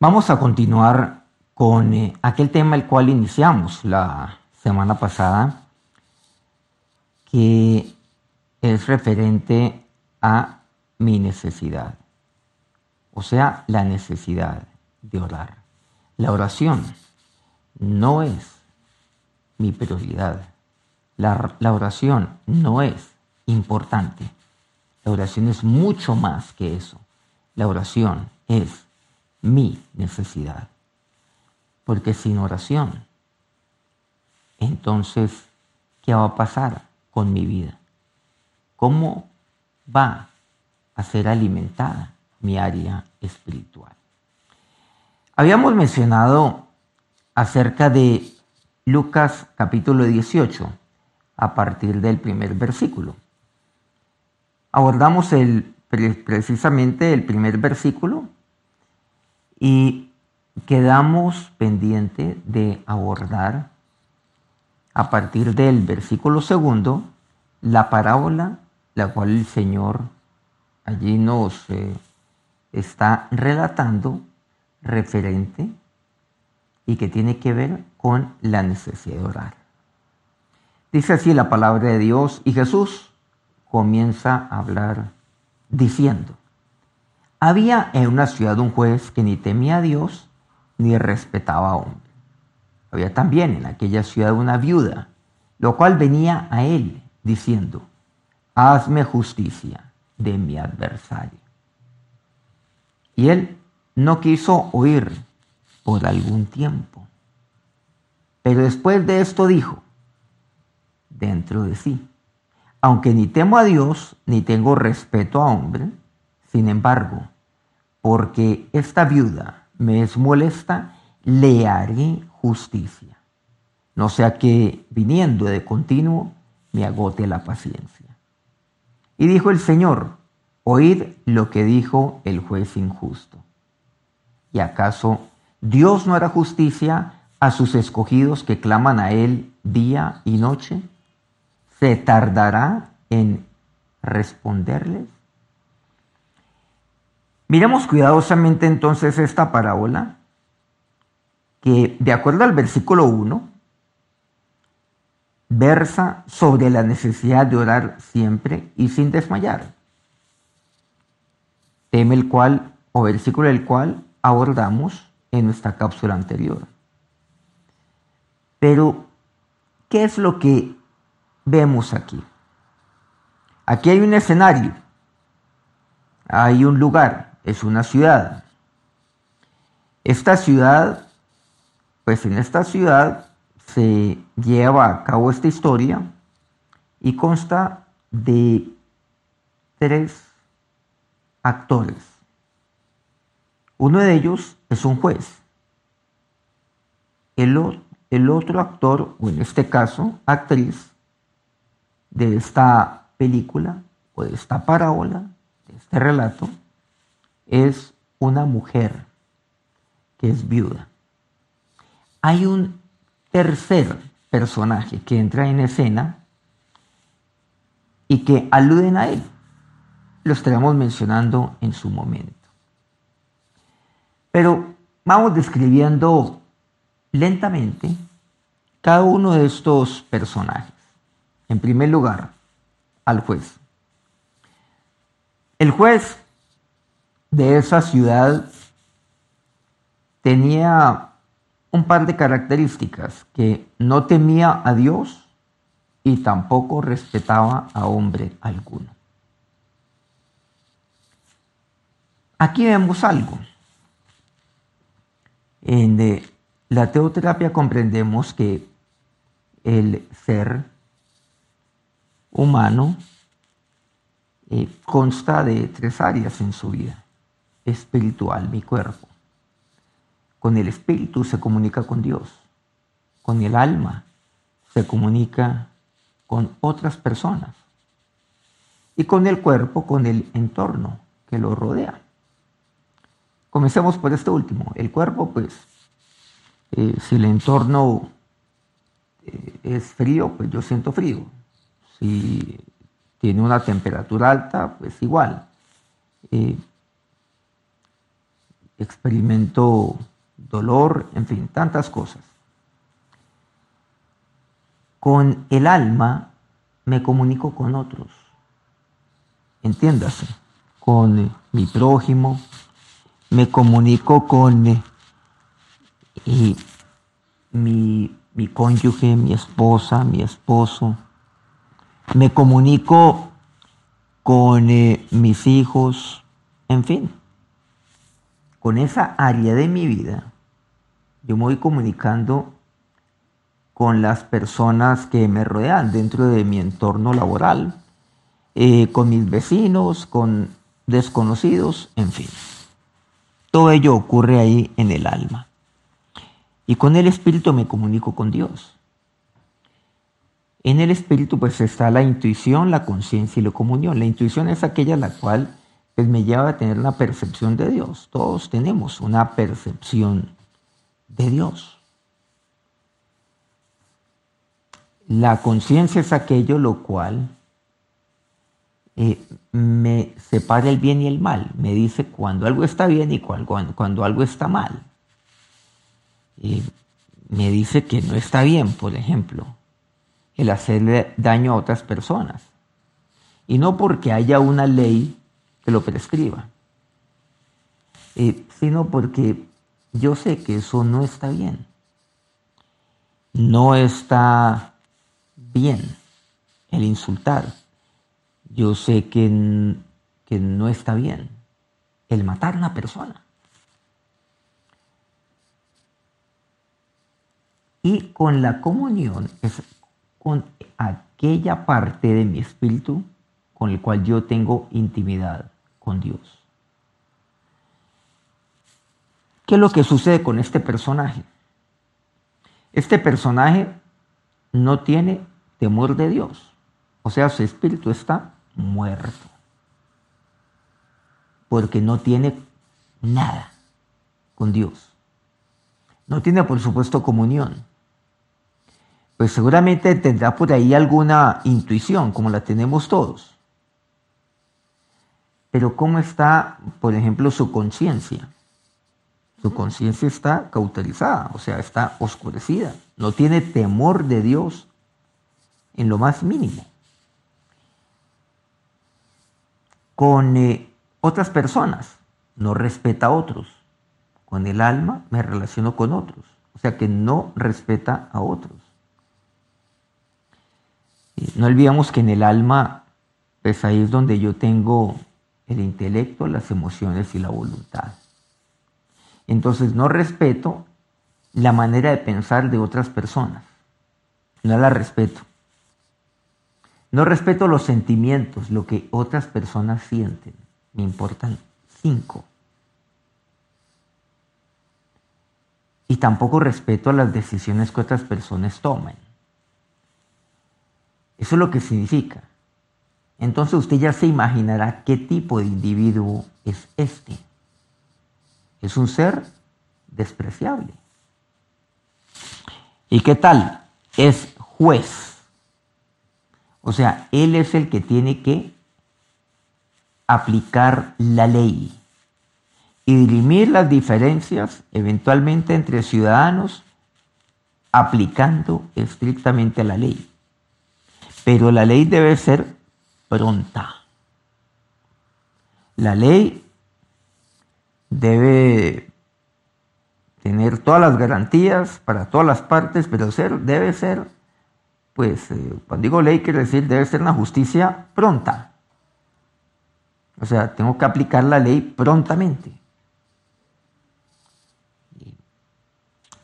Vamos a continuar con eh, aquel tema el cual iniciamos la semana pasada, que es referente a mi necesidad, o sea, la necesidad de orar. La oración no es mi prioridad. La, la, oración no es importante. La oración es mucho más que eso. La oración es mi necesidad. Porque sin oración, entonces, ¿qué va a pasar con mi vida? ¿Cómo va a ser alimentada mi área espiritual? Habíamos mencionado acerca de Lucas capítulo 18, a partir del primer versículo. Abordamos el, precisamente el primer versículo y quedamos pendiente de abordar a partir del versículo segundo la parábola la cual el Señor allí nos eh, está relatando referente y que tiene que ver con la necesidad de orar. Dice así la palabra de Dios y Jesús comienza a hablar diciendo, había en una ciudad un juez que ni temía a Dios ni respetaba a hombre. Había también en aquella ciudad una viuda, lo cual venía a él diciendo, hazme justicia de mi adversario. Y él no quiso oír por algún tiempo. Pero después de esto dijo, dentro de sí, aunque ni temo a Dios ni tengo respeto a hombre, sin embargo, porque esta viuda me es molesta, le haré justicia. No sea que viniendo de continuo me agote la paciencia. Y dijo el Señor, oíd lo que dijo el juez injusto. ¿Y acaso Dios no hará justicia a sus escogidos que claman a Él día y noche? ¿Se tardará en responderles? Miremos cuidadosamente entonces esta parábola, que de acuerdo al versículo 1, versa sobre la necesidad de orar siempre y sin desmayar. Tema el cual, o versículo el cual abordamos en nuestra cápsula anterior. Pero, ¿qué es lo que vemos aquí? Aquí hay un escenario, hay un lugar, es una ciudad. Esta ciudad, pues en esta ciudad se lleva a cabo esta historia y consta de tres actores. Uno de ellos es un juez. El, el otro actor, o en este caso, actriz, de esta película o de esta parábola, de este relato, es una mujer que es viuda. Hay un tercer personaje que entra en escena y que aluden a él. Lo estaremos mencionando en su momento. Pero vamos describiendo lentamente cada uno de estos personajes. En primer lugar, al juez. El juez de esa ciudad tenía un par de características, que no temía a Dios y tampoco respetaba a hombre alguno. Aquí vemos algo. En la teoterapia comprendemos que el ser humano eh, consta de tres áreas en su vida. Espiritual, mi cuerpo con el espíritu se comunica con Dios. Con el alma se comunica con otras personas. Y con el cuerpo, con el entorno que lo rodea. Comencemos por este último. El cuerpo, pues, eh, si el entorno eh, es frío, pues yo siento frío. Si tiene una temperatura alta, pues igual. Eh, experimento dolor, en fin, tantas cosas. Con el alma me comunico con otros. Entiéndase, con mi prójimo, me comunico con eh, mi, mi cónyuge, mi esposa, mi esposo. Me comunico con eh, mis hijos, en fin. Con esa área de mi vida, yo me voy comunicando con las personas que me rodean dentro de mi entorno laboral, eh, con mis vecinos, con desconocidos, en fin. Todo ello ocurre ahí en el alma. Y con el espíritu me comunico con Dios. En el espíritu pues está la intuición, la conciencia y la comunión. La intuición es aquella la cual pues, me lleva a tener una percepción de Dios. Todos tenemos una percepción de Dios. La conciencia es aquello lo cual eh, me separa el bien y el mal. Me dice cuando algo está bien y cuando, cuando algo está mal. me dice que no está bien, por ejemplo, el hacerle daño a otras personas. Y no porque haya una ley que lo prescriba, eh, sino porque yo sé que eso no está bien. No está bien el insultar. Yo sé que, que no está bien el matar a una persona. Y con la comunión es con aquella parte de mi espíritu con el cual yo tengo intimidad con Dios. ¿Qué es lo que sucede con este personaje? Este personaje no tiene temor de Dios. O sea, su espíritu está muerto. Porque no tiene nada con Dios. No tiene, por supuesto, comunión. Pues seguramente tendrá por ahí alguna intuición, como la tenemos todos. Pero ¿cómo está, por ejemplo, su conciencia? Su conciencia está cauterizada, o sea, está oscurecida. No tiene temor de Dios en lo más mínimo. Con eh, otras personas, no respeta a otros. Con el alma me relaciono con otros. O sea que no respeta a otros. no olvidemos que en el alma, pues ahí es donde yo tengo el intelecto, las emociones y la voluntad. Entonces no respeto la manera de pensar de otras personas. No la respeto. No respeto los sentimientos, lo que otras personas sienten. Me importan cinco. Y tampoco respeto las decisiones que otras personas tomen. Eso es lo que significa. Entonces usted ya se imaginará qué tipo de individuo es este. Es un ser despreciable. ¿Y qué tal? Es juez. O sea, él es el que tiene que aplicar la ley y dirimir las diferencias eventualmente entre ciudadanos aplicando estrictamente la ley. Pero la ley debe ser pronta. La ley debe tener todas las garantías para todas las partes, pero ser, debe ser pues eh, cuando digo ley quiere decir debe ser una justicia pronta. O sea, tengo que aplicar la ley prontamente.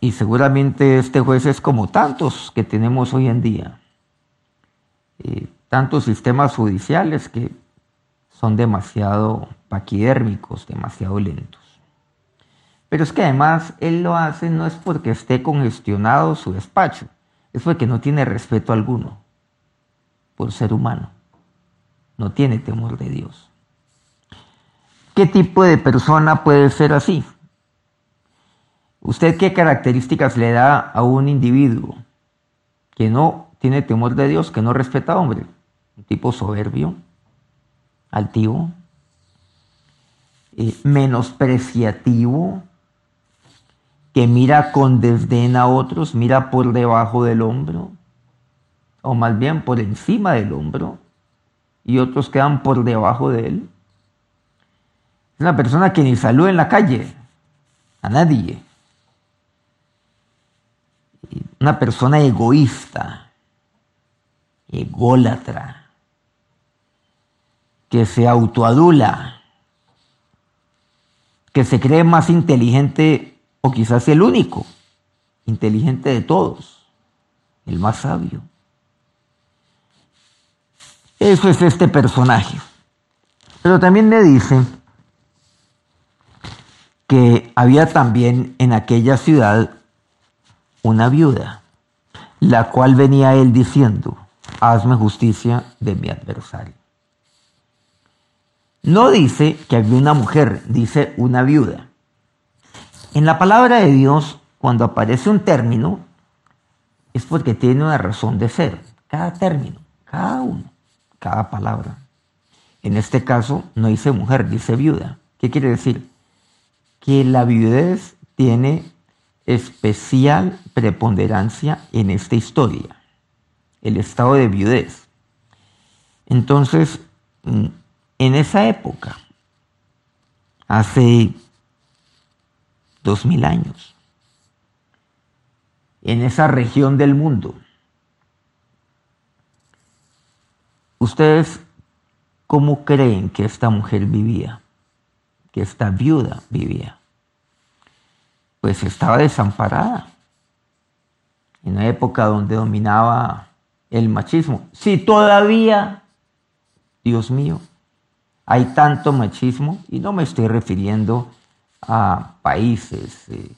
Y seguramente este juez es como tantos que tenemos hoy en día. Eh, tantos sistemas judiciales que son demasiado paquidérmicos, demasiado lentos. Pero es que además él lo hace no es porque esté congestionado su despacho, es porque no tiene respeto alguno por ser humano. No tiene temor de Dios. ¿Qué tipo de persona puede ser así? ¿Usted qué características le da a un individuo que no tiene temor de Dios, que no respeta a hombre? Un tipo soberbio, altivo, eh, menospreciativo, que mira con desdén a otros, mira por debajo del hombro, o más bien por encima del hombro, y otros quedan por debajo de él. Es una persona que ni saluda en la calle a nadie. Una persona egoísta, ególatra, que se autoadula, que se cree más inteligente o quizás el único, inteligente de todos, el más sabio. Eso es este personaje. Pero también me dice que había también en aquella ciudad una viuda, la cual venía él diciendo, hazme justicia de mi adversario. No dice que había una mujer, dice una viuda. En la palabra de Dios, cuando aparece un término, es porque tiene una razón de ser. Cada término, cada uno, cada palabra. En este caso, no dice mujer, dice viuda. ¿Qué quiere decir? Que la viudez tiene especial preponderancia en esta historia, el estado de viudez. Entonces, mm, en esa época, hace dos mil años, en esa región del mundo, ¿ustedes cómo creen que esta mujer vivía? Que esta viuda vivía pues estaba desamparada. En una época donde dominaba el machismo. Si todavía, Dios mío, hay tanto machismo, y no me estoy refiriendo a países eh,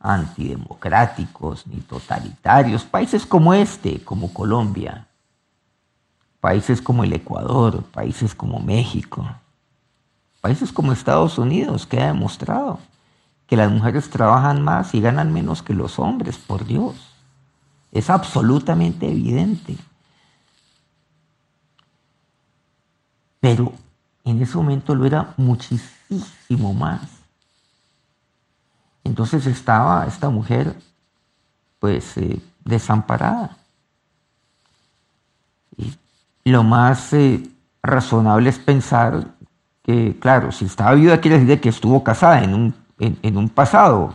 antidemocráticos ni totalitarios, países como este, como Colombia, países como el Ecuador, países como México, países como Estados Unidos, que ha demostrado que las mujeres trabajan más y ganan menos que los hombres, por Dios. Es absolutamente evidente. Pero en ese momento lo era muchísimo más. Entonces estaba esta mujer pues eh, desamparada. Y lo más eh, razonable es pensar que, claro, si estaba viuda quiere decir que estuvo casada en un en, un pasado.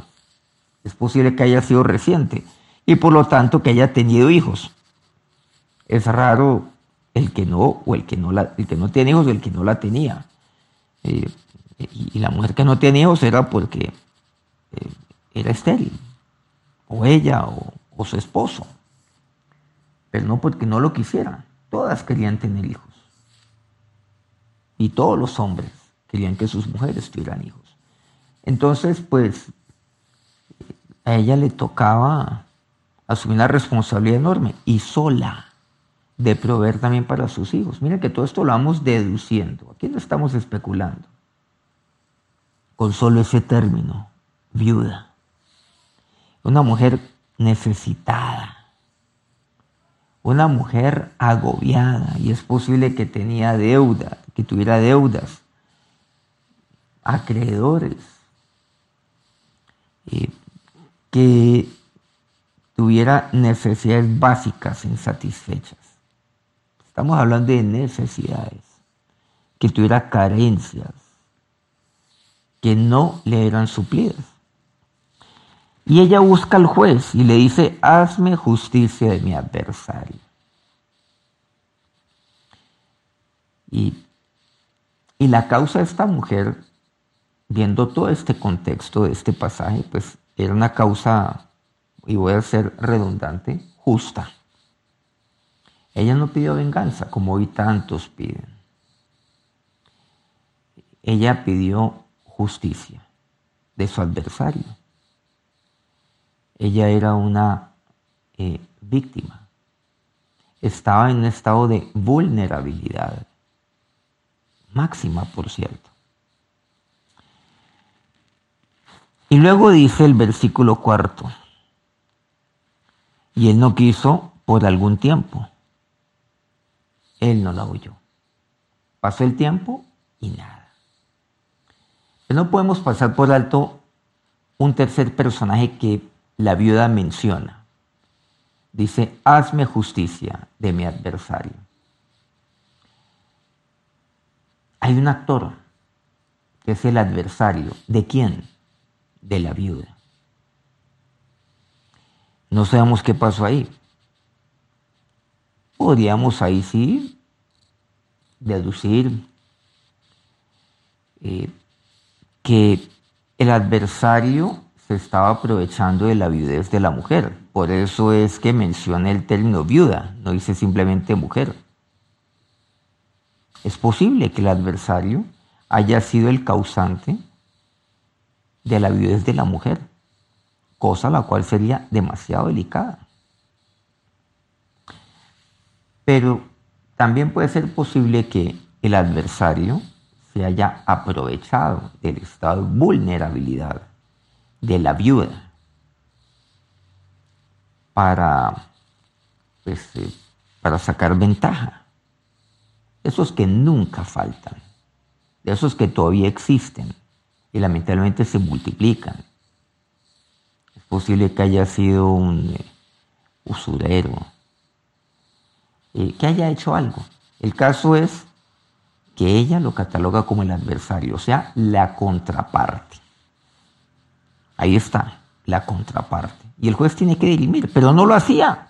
Es posible que haya sido reciente y por lo tanto que haya tenido hijos. Es raro el que no o el que no, la, el que no tiene hijos el que no la tenía. Eh, y, la mujer que no tiene hijos era porque eh, era estéril, o ella o, o su esposo, pero no porque no lo quisieran. Todas querían tener hijos. Y todos los hombres querían que sus mujeres tuvieran hijos. Entonces, pues, a ella le tocaba asumir una responsabilidad enorme y sola de proveer también para sus hijos. Miren que todo esto lo vamos deduciendo. Aquí no estamos especulando. Con solo ese término, viuda. Una mujer necesitada. Una mujer agobiada. Y es posible que tenía deuda, que tuviera deudas, acreedores eh, que tuviera necesidades básicas insatisfechas. Estamos hablando de necesidades, que tuviera carencias, que no le eran suplidas. Y ella busca al juez y le dice, hazme justicia de mi adversario. Y, y la causa de esta mujer viendo todo este contexto de este pasaje, pues era una causa, y voy a ser redundante, justa. Ella no pidió venganza como hoy tantos piden. Ella pidió justicia de su adversario. Ella era una eh, víctima. Estaba en un estado de vulnerabilidad máxima, por cierto. Y luego dice el versículo cuarto, y él no quiso por algún tiempo. Él no la oyó. Pasó el tiempo y nada. no podemos pasar por alto un tercer personaje que la viuda menciona. Dice, hazme justicia de mi adversario. Hay un actor que es el adversario. ¿De quién? De la viuda. No sabemos qué pasó ahí. Podríamos ahí sí deducir eh, que el adversario se estaba aprovechando de la viudez de la mujer. Por eso es que menciona el término viuda, no dice simplemente mujer. Es posible que el adversario haya sido el causante de la viudez de la mujer, cosa la cual sería demasiado delicada. Pero también puede ser posible que el adversario se haya aprovechado del estado de vulnerabilidad de la viuda para, pues, eh, para sacar ventaja. Esos que nunca faltan, de esos que todavía existen y lamentablemente se multiplican. Es posible que haya sido un eh, usurero, eh, que haya hecho algo. El caso es que ella lo cataloga como el adversario, o sea, la contraparte. Ahí está, la contraparte. Y el juez tiene que dirimir, pero no lo hacía.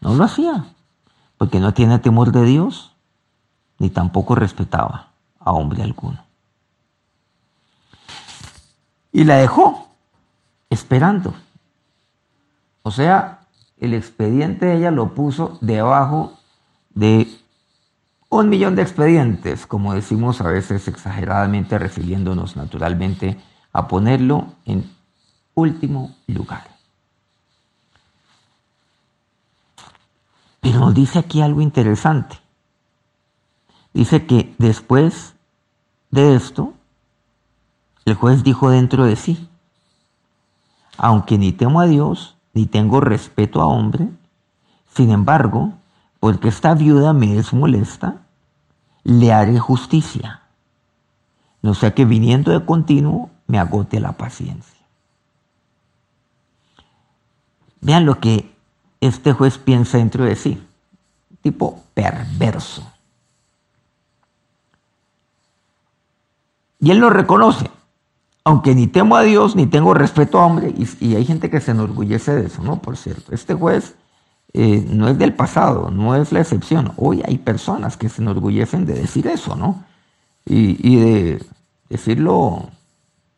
No lo hacía, porque no tiene temor de Dios, ni tampoco respetaba a hombre alguno. Y la dejó esperando. O sea, el expediente de ella lo puso debajo de un millón de expedientes, como decimos a veces exageradamente, refiriéndonos naturalmente a ponerlo en último lugar. Pero nos dice aquí algo interesante. Dice que después de esto, el juez dijo dentro de sí, aunque ni temo a Dios, ni tengo respeto a hombre, sin embargo, porque esta viuda me es molesta, le haré justicia. No sea que viniendo de continuo me agote la paciencia. Vean lo que este juez piensa dentro de sí. Tipo perverso. Y él lo reconoce. Aunque ni temo a Dios, ni tengo respeto a hombre. Y, hay gente que se enorgullece de eso, ¿no? Por cierto. Este juez eh, no es del pasado, no es la excepción. Hoy hay personas que se enorgullecen de decir eso, ¿no? Y, de decirlo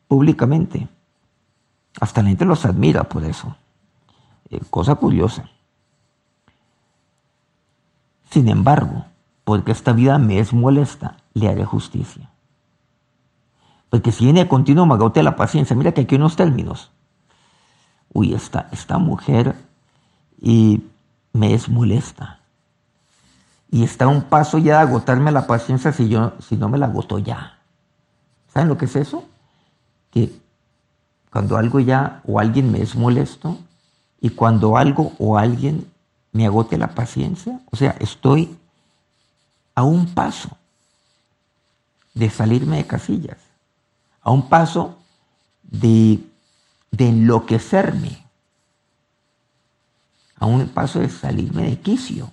públicamente. Hasta la gente los admira por eso. Eh, cosa curiosa. Sin embargo, porque esta vida me es molesta, le haré justicia. Porque si viene de continuo, me agote la paciencia. Mira que aquí hay unos términos. Uy, esta, esta mujer y me es molesta. Y está a un paso ya de agotarme la paciencia si, yo, si no me la agoto ya. ¿Saben lo que es eso? Que cuando algo ya o alguien me es molesto y cuando algo o alguien me agote la paciencia, o sea, estoy a un paso de salirme de casillas, a un paso de, de enloquecerme a un paso de salirme de quicio.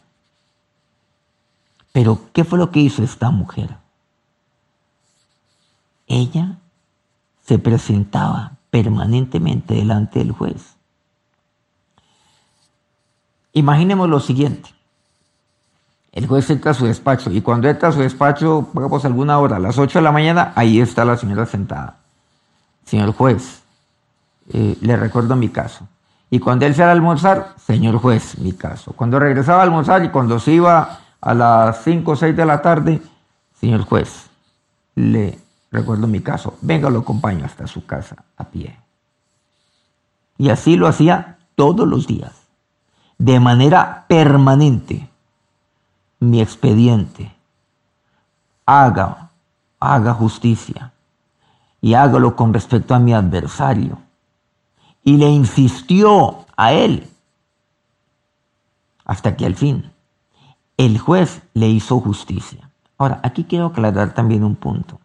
Pero, ¿qué fue lo que hizo esta mujer? Ella se presentaba permanentemente delante del juez. Imaginemos lo siguiente. El juez entra a su despacho y cuando entra a su despacho, pongamos alguna hora, a las 8 de la mañana, ahí está la señora sentada. Señor juez, eh, le recuerdo mi caso. Y cuando él se iba a almorzar, señor juez, mi caso. Cuando regresaba a almorzar y cuando se iba a las 5 o 6 de la tarde, señor juez, le recuerdo mi caso, venga, lo acompaño hasta su casa a pie. Y así lo hacía todos los días, de manera permanente. Mi expediente, haga, haga justicia y hágalo con respecto a mi adversario y le insistió a él hasta que al fin el juez le hizo justicia. Ahora, aquí quiero aclarar también un punto.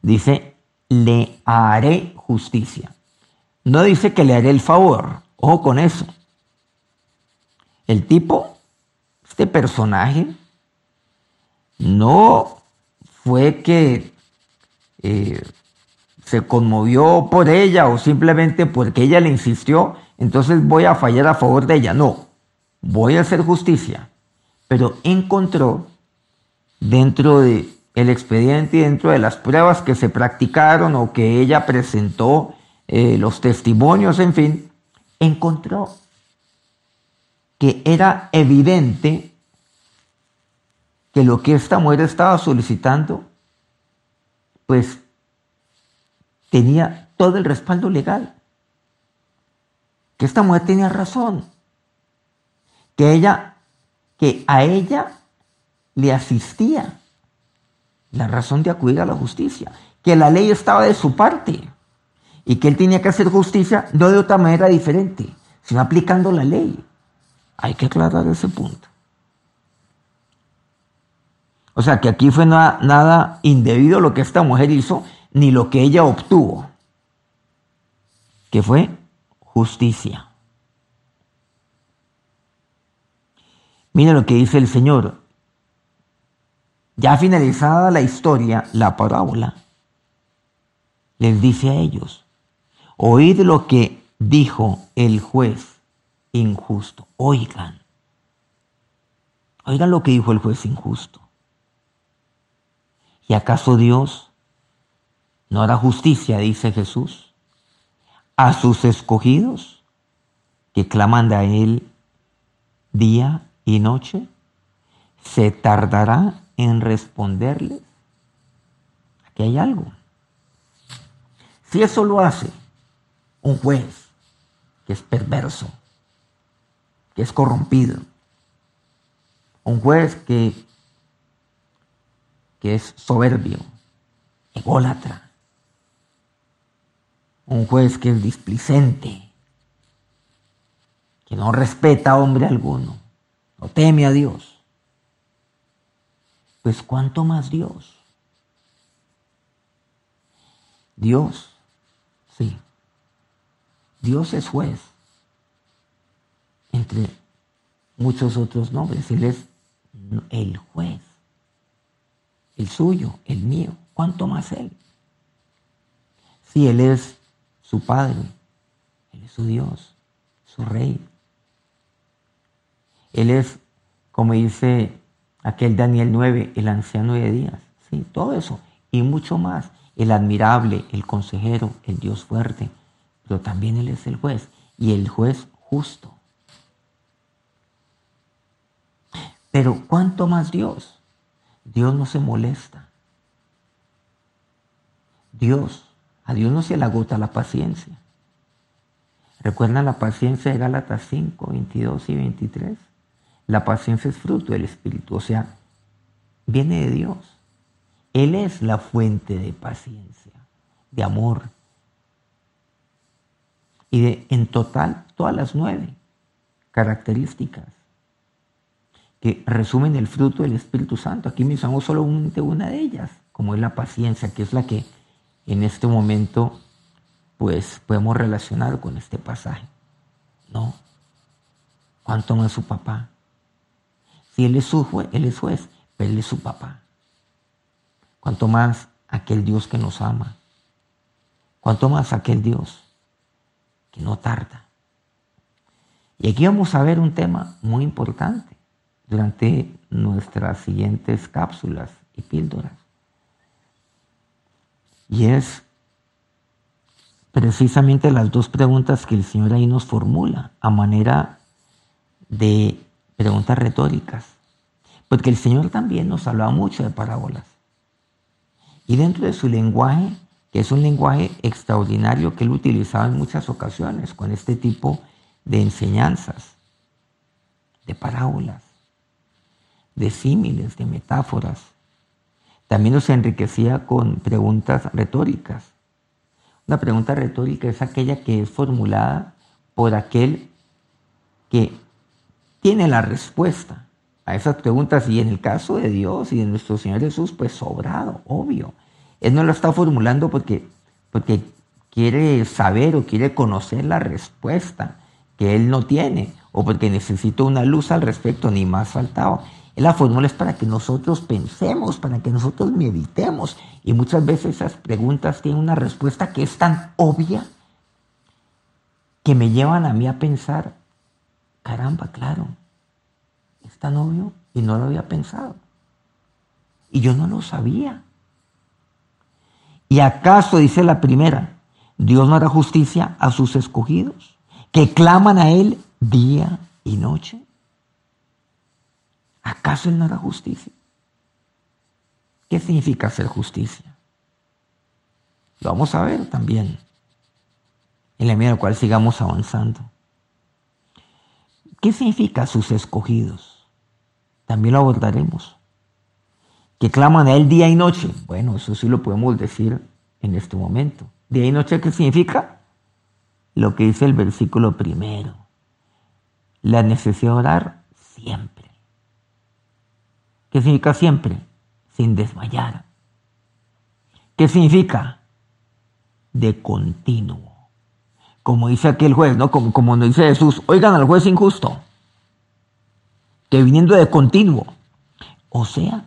dice, le haré justicia. No dice que le haré el favor. Ojo con eso. El tipo, este personaje, no fue que eh, se conmovió por ella o simplemente porque ella le insistió, entonces voy a fallar a favor de ella. No, voy a hacer justicia. Pero encontró dentro del el expediente y dentro de las pruebas que se practicaron o que ella presentó, eh, los testimonios, en fin, encontró que era evidente que lo que esta mujer estaba solicitando, pues tenía todo el respaldo legal. Que esta mujer tenía razón. Que ella, que a ella le asistía la razón de acudir a la justicia. Que la ley estaba de su parte. Y que él tenía que hacer justicia no de otra manera diferente, sino aplicando la ley. Hay que aclarar ese punto. O sea que aquí fue nada, indebido lo que esta mujer hizo, ni lo que ella obtuvo, que fue justicia. Mira lo que dice el Señor. Ya finalizada la historia, la parábola, les dice a ellos, oíd lo que dijo el juez injusto. Oigan, oigan lo que dijo el juez injusto. ¿Y acaso Dios no hará justicia, dice Jesús, a sus escogidos que claman a Él día y noche? ¿Se tardará en responderles? Aquí hay algo. Si eso lo hace un juez que es perverso, que es corrompido, un juez que que es soberbio, ególatra, un juez que es displicente, que no respeta a hombre alguno, no teme a Dios. Pues cuánto más Dios. Dios, sí. Dios es juez. Entre muchos otros nombres. Él es el juez el suyo, el mío, ¿cuánto más Él? Si Él es su Padre, Él es su Dios, su Rey. Él es, como dice aquel Daniel 9, el anciano de días. Sí, todo eso y mucho más. El admirable, el consejero, el Dios fuerte. Pero también Él es el juez y el juez justo. Pero ¿cuánto más Dios? Dios no se molesta. Dios, a Dios no se le agota la paciencia. ¿Recuerdan la paciencia de Gálatas 5, 22 y 23? La paciencia es fruto del Espíritu, o sea, viene de Dios. Él es la fuente de paciencia, de amor. Y de, en total, todas las nueve características que resumen el fruto del Espíritu Santo. Aquí mencionamos solo una de ellas, como es la paciencia, que es la que en este momento pues podemos relacionar con este pasaje. No. ¿Cuánto más su papá? Si él es su juez, él es juez, pero él es su papá. Cuánto más aquel Dios que nos ama. Cuánto más aquel Dios que no tarda. Y aquí vamos a ver un tema muy importante durante nuestras siguientes cápsulas y píldoras. Y es precisamente las dos preguntas que el Señor ahí nos formula a manera de preguntas retóricas. Porque el Señor también nos hablaba mucho de parábolas. Y dentro de su lenguaje, que es un lenguaje extraordinario que él utilizaba en muchas ocasiones con este tipo de enseñanzas, de parábolas, de símiles, de metáforas. También nos enriquecía con preguntas retóricas. Una pregunta retórica es aquella que es formulada por aquel que tiene la respuesta a esas preguntas y en el caso de Dios y de nuestro Señor Jesús, pues sobrado, obvio. Él no lo está formulando porque, porque quiere saber o quiere conocer la respuesta que él no tiene o porque necesita una luz al respecto, ni más faltaba. La fórmula es para que nosotros pensemos, para que nosotros meditemos. Y muchas veces esas preguntas tienen una respuesta que es tan obvia que me llevan a mí a pensar, caramba, claro, es tan obvio y no lo había pensado. Y yo no lo sabía. ¿Y acaso, dice la primera, Dios no hará justicia a sus escogidos, que claman a Él día y noche? ¿Acaso Él no hará justicia? ¿Qué significa hacer justicia? Lo vamos a ver también en la medida en la cual sigamos avanzando. ¿Qué significa sus escogidos? También lo abordaremos. Que claman a Él día y noche. Bueno, eso sí lo podemos decir en este momento. Día y noche, ¿qué significa? Lo que dice el versículo primero. La necesidad de orar siempre. ¿Qué significa siempre? Sin desmayar. ¿Qué significa? De continuo. Como dice aquel juez, ¿no? Como, como nos dice Jesús, oigan al juez injusto, que viniendo de continuo. O sea,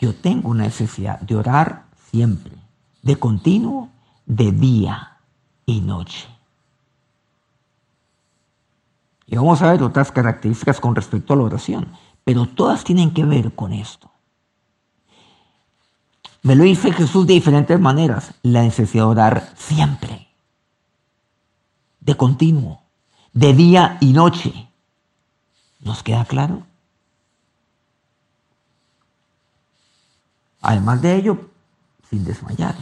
yo tengo una necesidad de orar siempre, de continuo, de día y noche. Y vamos a ver otras características con respecto a la oración pero todas tienen que ver con esto. Me lo dice Jesús de diferentes maneras. La necesidad de orar siempre, de continuo, de día y noche. ¿Nos queda claro? Además de ello, sin desmayar.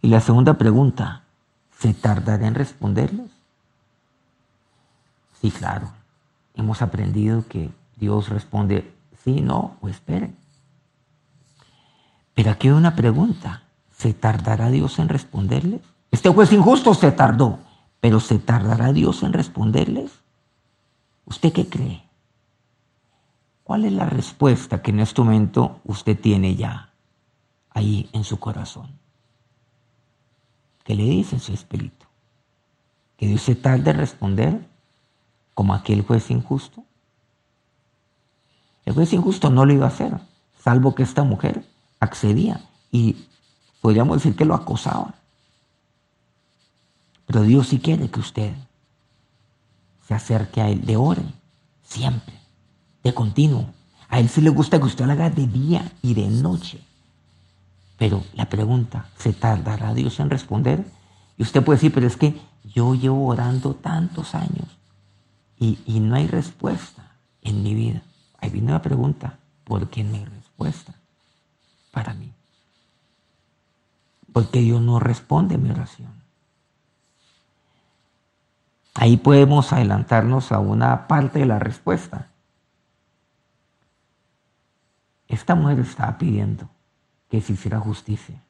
Y la segunda pregunta, ¿se tardará en responderles? Sí, claro. Hemos aprendido que Dios responde sí, no o espere. Pero aquí hay una pregunta. ¿Se tardará Dios en responderles? Este juez injusto se tardó, pero ¿se tardará Dios en responderles? ¿Usted qué cree? ¿Cuál es la respuesta que en este momento usted tiene ya ahí en su corazón? ¿Qué le dice en su espíritu? ¿Que Dios se tarde en responder como aquel juez injusto? El juez injusto no lo iba a hacer, salvo que esta mujer accedía y podríamos decir que lo acosaba. Pero Dios sí quiere que usted se acerque a Él, de ore, siempre, de continuo. A Él sí le gusta que usted lo haga de día y de noche. Pero la pregunta, ¿se tardará Dios en responder? Y usted puede decir, pero es que yo llevo orando tantos años y, y no hay respuesta en mi vida. Ahí viene la pregunta, ¿por qué no hay respuesta para mí? Porque Dios no responde a mi oración. Ahí podemos adelantarnos a una parte de la respuesta. Esta mujer estaba pidiendo que se hiciera justicia.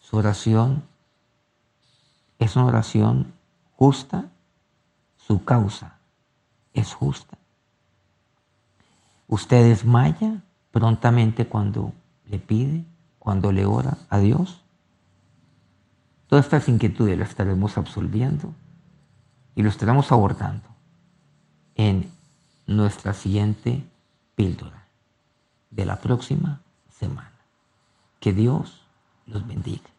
Su oración es una oración justa, su causa es justa. Usted desmaya prontamente cuando le pide, cuando le ora a Dios. Todas estas inquietudes las estaremos absolviendo y lo estaremos abordando en nuestra siguiente píldora de la próxima semana. Que Dios los bendiga.